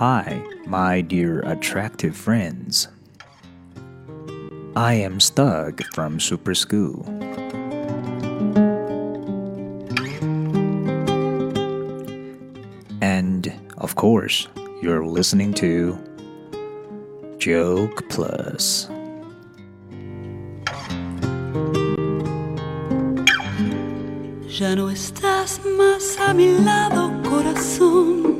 Hi, my dear attractive friends. I am Stug from Super School. And of course, you're listening to Joke Plus. Ya no estás más a mi lado, corazón.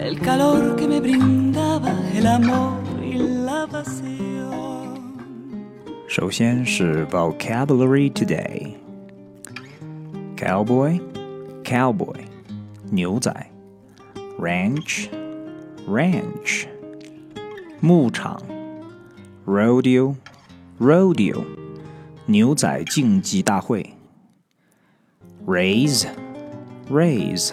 el calor que me brindaba el amor y la pasión. 首先是 vocabulary today. Cowboy, cowboy, 牛仔 Ranch, ranch, 牧场 Rodeo, rodeo, 牛仔竞技大会 Raise, raise,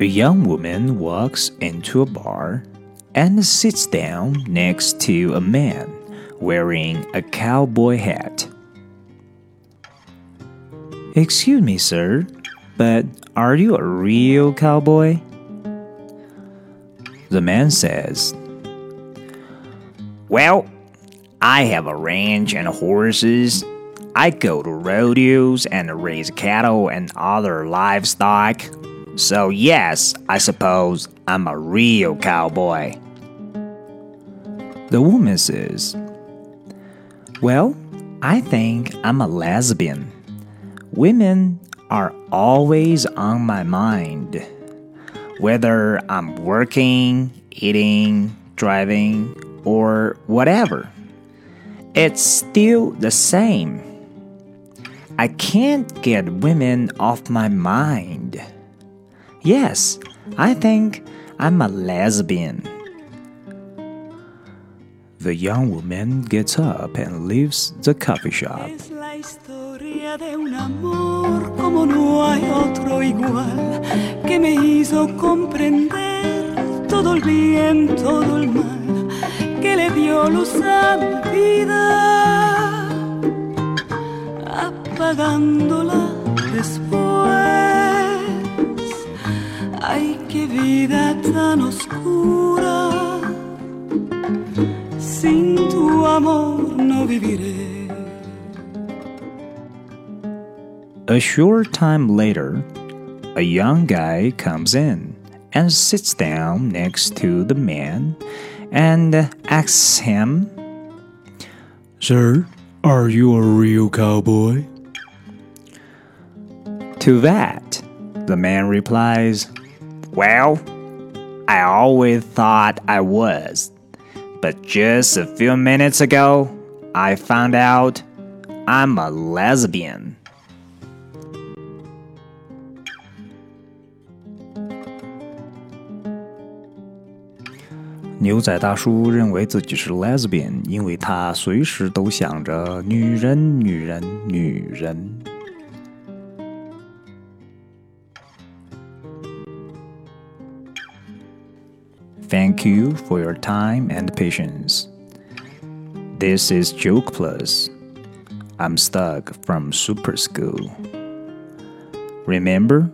A young woman walks into a bar and sits down next to a man wearing a cowboy hat. Excuse me, sir, but are you a real cowboy? The man says, Well, I have a ranch and horses. I go to rodeos and raise cattle and other livestock. So, yes, I suppose I'm a real cowboy. The woman says, Well, I think I'm a lesbian. Women are always on my mind. Whether I'm working, eating, driving, or whatever, it's still the same. I can't get women off my mind. Yes, I think I'm a lesbian. The young woman gets up and leaves the coffee shop. Es la historia de un amor como no hay otro igual, que me hizo comprender todo el bien, todo el mal, que le dio luz a mi vida, apagándola después. Ay, qué vida tan oscura, sin tu amor no viviré. A short time later, a young guy comes in and sits down next to the man and asks him, Sir, are you a real cowboy? To that, the man replies, Well, I always thought I was, but just a few minutes ago, I found out I'm a lesbian. 牛仔大叔认为自己是 lesbian，因为他随时都想着女人、女人、女人。 Thank you for your time and patience. This is Joke Plus. I'm stuck from Super School. Remember,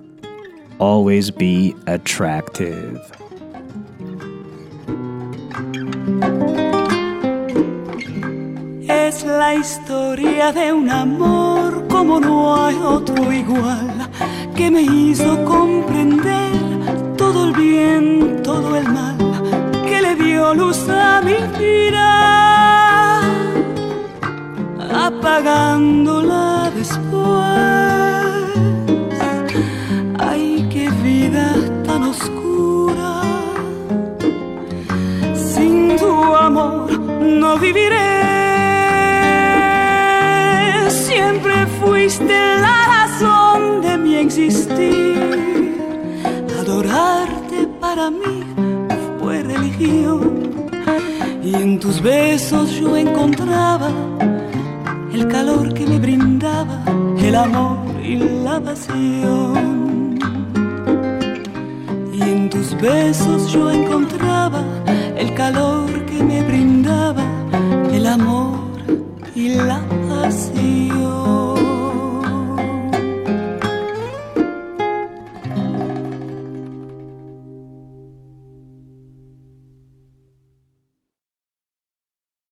always be attractive. Es la historia de un amor como no hay otro igual, que me hizo comprender todo el bien, todo el mal, dio luz a mi vida, apagándola después. Ay, qué vida tan oscura, sin tu amor no viviré. fuiste la razón de mi existir. Adorarte para mí religión. Y en tus besos yo encontraba el calor que me brindaba, el amor y la pasión. Y en tus besos yo encontraba el calor que me brindaba, el amor y la pasión.